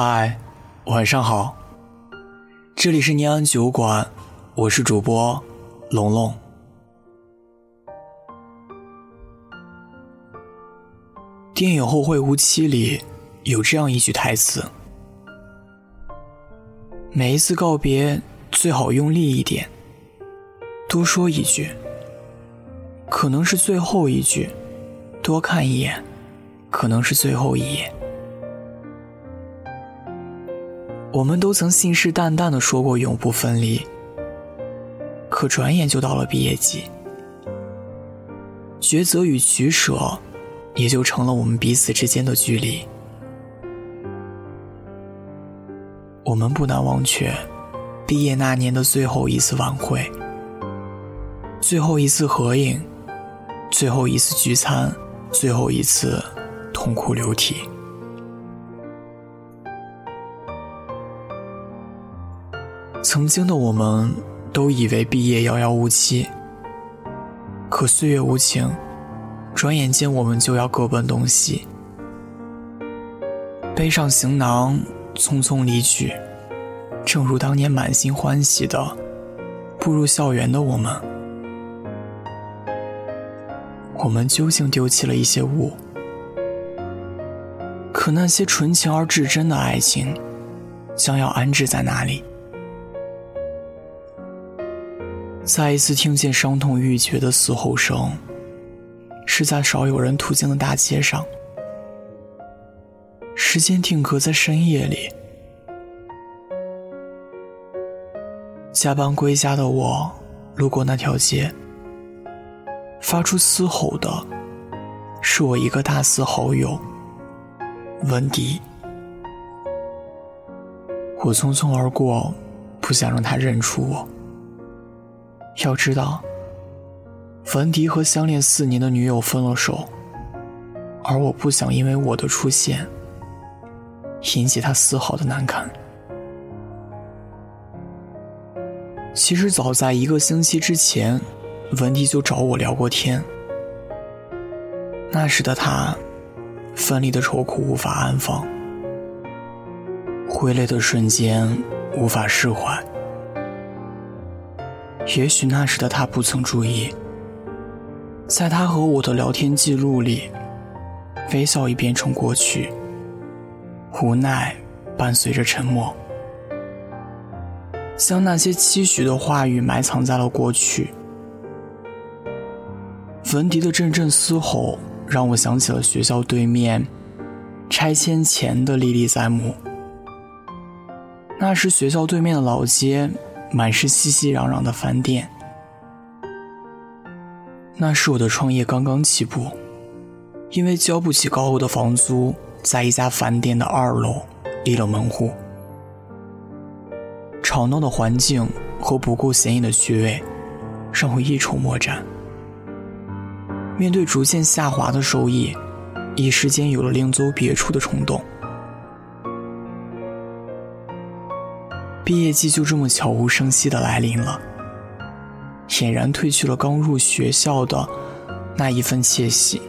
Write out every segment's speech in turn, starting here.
嗨，晚上好，这里是念安酒馆，我是主播龙龙。电影《后会无期》里有这样一句台词：“每一次告别，最好用力一点，多说一句，可能是最后一句；多看一眼，可能是最后一眼。”我们都曾信誓旦旦的说过永不分离，可转眼就到了毕业季，抉择与取舍，也就成了我们彼此之间的距离。我们不难忘却毕业那年的最后一次晚会，最后一次合影，最后一次聚餐，最后一次痛哭流涕。曾经的我们都以为毕业遥遥无期，可岁月无情，转眼间我们就要各奔东西，背上行囊，匆匆离去。正如当年满心欢喜的步入校园的我们，我们究竟丢弃了一些物？可那些纯情而至真的爱情，将要安置在哪里？再一次听见伤痛欲绝的嘶吼声，是在少有人途经的大街上。时间定格在深夜里。加班归家的我，路过那条街，发出嘶吼的，是我一个大四好友文迪。我匆匆而过，不想让他认出我。要知道，文迪和相恋四年的女友分了手，而我不想因为我的出现引起他丝毫的难堪。其实早在一个星期之前，文迪就找我聊过天。那时的他，分离的愁苦无法安放，挥泪的瞬间无法释怀。也许那时的他不曾注意，在他和我的聊天记录里，微笑已变成过去，无奈伴随着沉默，将那些期许的话语埋藏在了过去。文迪的阵阵嘶吼让我想起了学校对面拆迁前的历历在目，那时学校对面的老街。满是熙熙攘攘的饭店。那是我的创业刚刚起步，因为交不起高额的房租，在一家饭店的二楼立了门户。吵闹的环境和不够显眼的区位，让我一筹莫展。面对逐渐下滑的收益，一时间有了另租别处的冲动。毕业季就这么悄无声息的来临了，俨然褪去了刚入学校的那一份窃喜。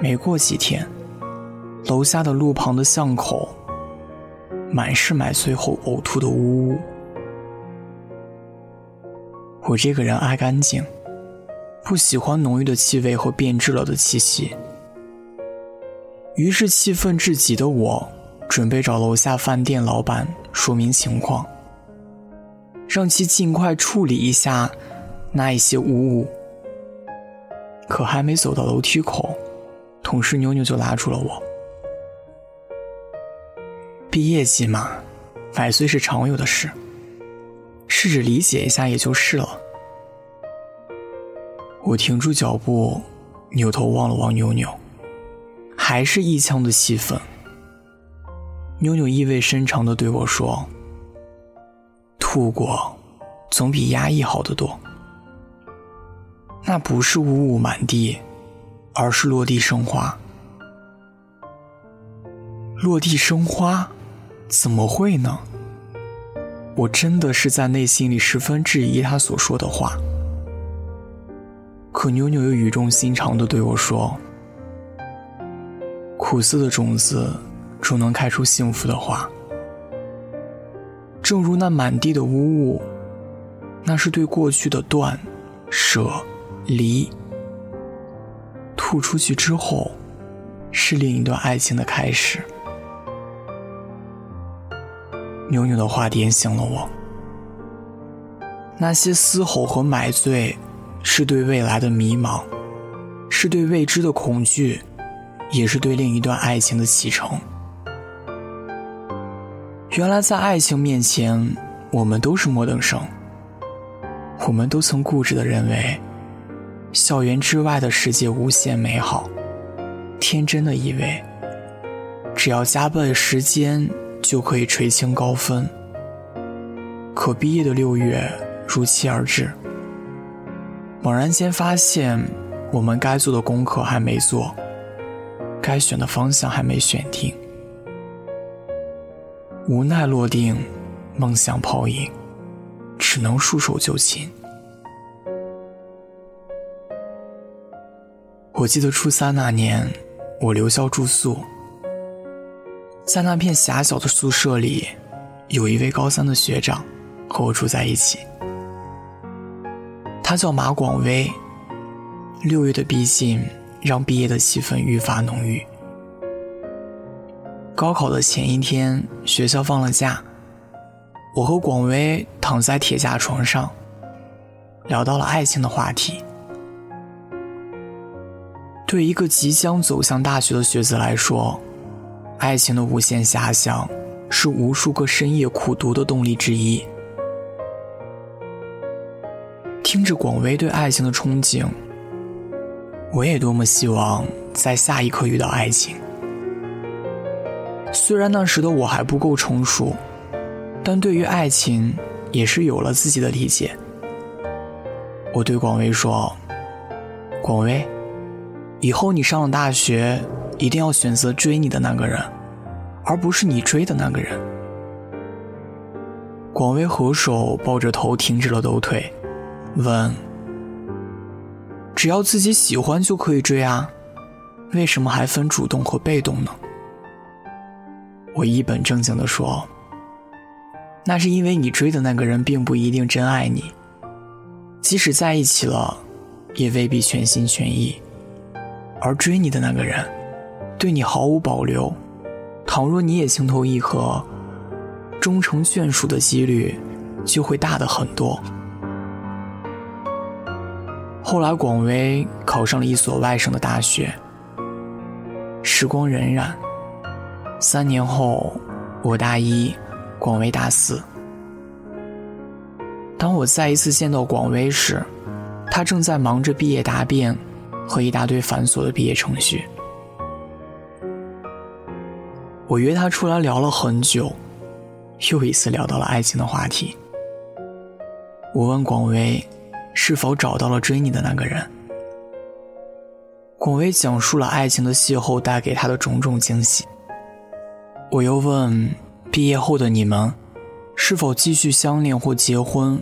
没过几天，楼下的路旁的巷口，满是买醉后呕吐的污物。我这个人爱干净，不喜欢浓郁的气味和变质了的气息，于是气愤至极的我。准备找楼下饭店老板说明情况，让其尽快处理一下那一些污物。可还没走到楼梯口，同事妞妞就拉住了我。毕业季嘛，买醉是常有的事，试着理解一下也就是了。我停住脚步，扭头望了望妞妞，还是一腔的气愤。妞妞意味深长地对我说：“吐过，总比压抑好得多。那不是污物满地，而是落地生花。落地生花，怎么会呢？我真的是在内心里十分质疑他所说的话。可妞妞又语重心长地对我说：‘苦涩的种子。’终能开出幸福的花。正如那满地的污物，那是对过去的断、舍、离。吐出去之后，是另一段爱情的开始。牛牛的话点醒了我。那些嘶吼和买醉，是对未来的迷茫，是对未知的恐惧，也是对另一段爱情的启程。原来，在爱情面前，我们都是末等生。我们都曾固执的认为，校园之外的世界无限美好，天真的以为，只要加倍时间就可以垂青高分。可毕业的六月。如期而至，猛然间发现，我们该做的功课还没做，该选的方向还没选定，无奈落定，梦想泡影，只能束手就擒。我记得初三那年，我留校住宿，在那片狭小的宿舍里，有一位高三的学长和我住在一起。他叫马广威。六月的逼近，让毕业的气氛愈发浓郁。高考的前一天，学校放了假，我和广威躺在铁架床上，聊到了爱情的话题。对一个即将走向大学的学子来说，爱情的无限遐想，是无数个深夜苦读的动力之一。听着广威对爱情的憧憬，我也多么希望在下一刻遇到爱情。虽然那时的我还不够成熟，但对于爱情也是有了自己的理解。我对广威说：“广威，以后你上了大学，一定要选择追你的那个人，而不是你追的那个人。”广威合手抱着头，停止了抖腿。问：只要自己喜欢就可以追啊？为什么还分主动和被动呢？我一本正经的说：那是因为你追的那个人并不一定真爱你，即使在一起了，也未必全心全意；而追你的那个人，对你毫无保留，倘若你也情投意合，终成眷属的几率就会大的很多。后来，广威考上了一所外省的大学。时光荏苒，三年后，我大一，广威大四。当我再一次见到广威时，他正在忙着毕业答辩和一大堆繁琐的毕业程序。我约他出来聊了很久，又一次聊到了爱情的话题。我问广威。是否找到了追你的那个人？广威讲述了爱情的邂逅带给他的种种惊喜。我又问：毕业后的你们，是否继续相恋或结婚？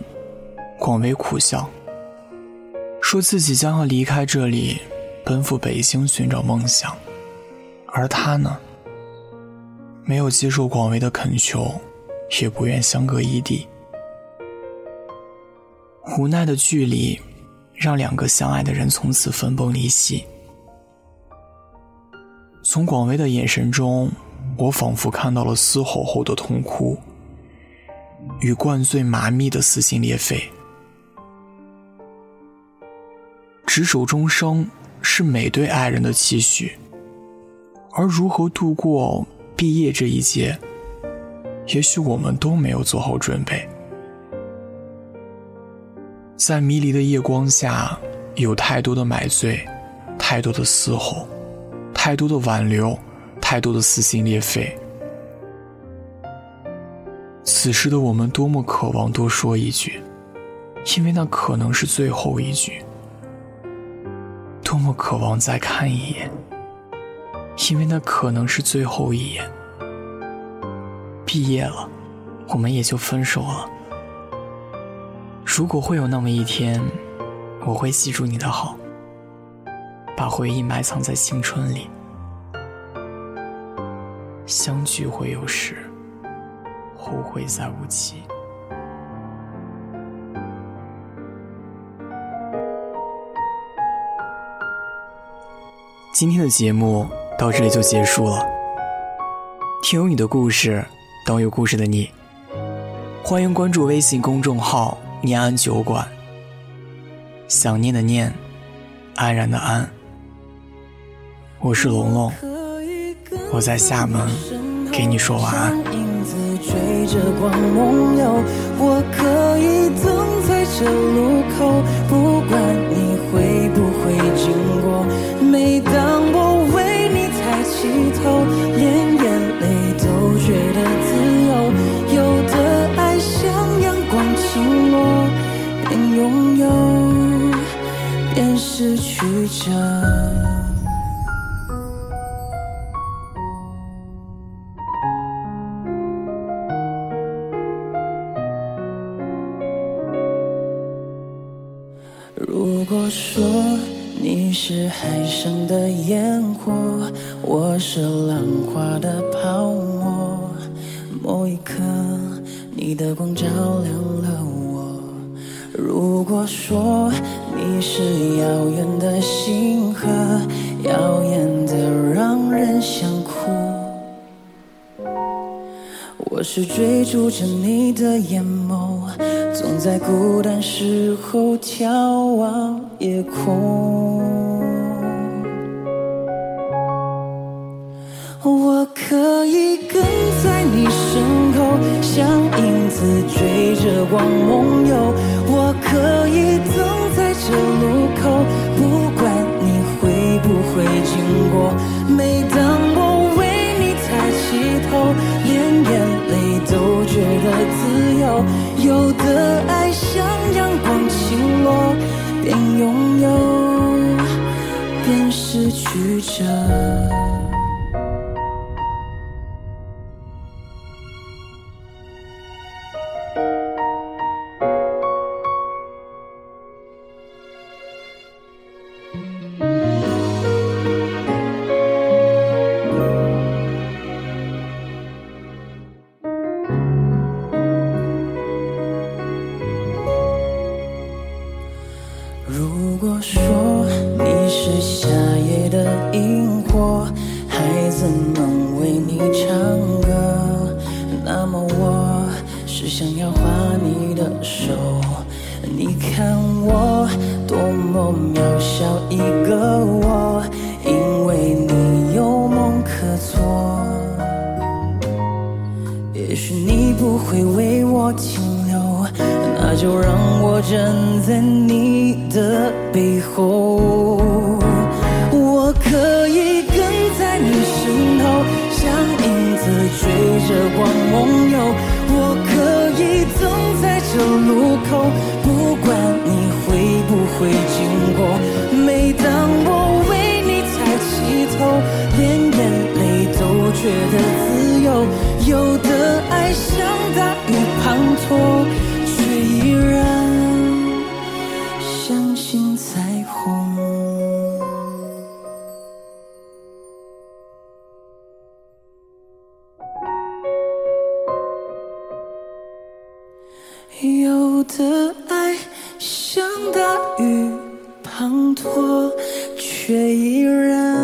广为苦笑，说自己将要离开这里，奔赴北京寻找梦想。而他呢，没有接受广为的恳求，也不愿相隔异地。无奈的距离，让两个相爱的人从此分崩离析。从广为的眼神中，我仿佛看到了嘶吼后的痛哭，与灌醉麻痹的撕心裂肺。执手终生是每对爱人的期许，而如何度过毕业这一劫，也许我们都没有做好准备。在迷离的夜光下，有太多的买醉，太多的嘶吼，太多的挽留，太多的撕心裂肺。此时的我们多么渴望多说一句，因为那可能是最后一句；多么渴望再看一眼，因为那可能是最后一眼。毕业了，我们也就分手了。如果会有那么一天，我会记住你的好，把回忆埋藏在青春里。相聚会有时，后会再无期。今天的节目到这里就结束了。听有你的故事，等有故事的你。欢迎关注微信公众号“念安酒馆”。想念的念，安然的安。我是龙龙，我在厦门给你说晚安。我可以等在这路口，不管你会不会经过。每当我为你抬起头，连眼泪都觉得自由。有的爱像阳光倾落，边拥有边失去着。说你是海上的烟火，我是浪花的泡沫，某一刻你的光照亮了我。如果说你是遥远的星河，耀眼的让人想我是追逐着你的眼眸。总在孤单时候眺望夜空，我可以跟在你身后，像影子追着光梦游。我可以等在这路口，不管你会不会经过。每有的爱像阳光倾落，边拥有边失去着。会为我停留，那就让我站在你的背后。我可以跟在你身后，像影子追着光梦游。我可以等在这路口，不管你会不会经过。每当我为你抬起头，连眼泪都觉得的爱像大雨滂沱，却依然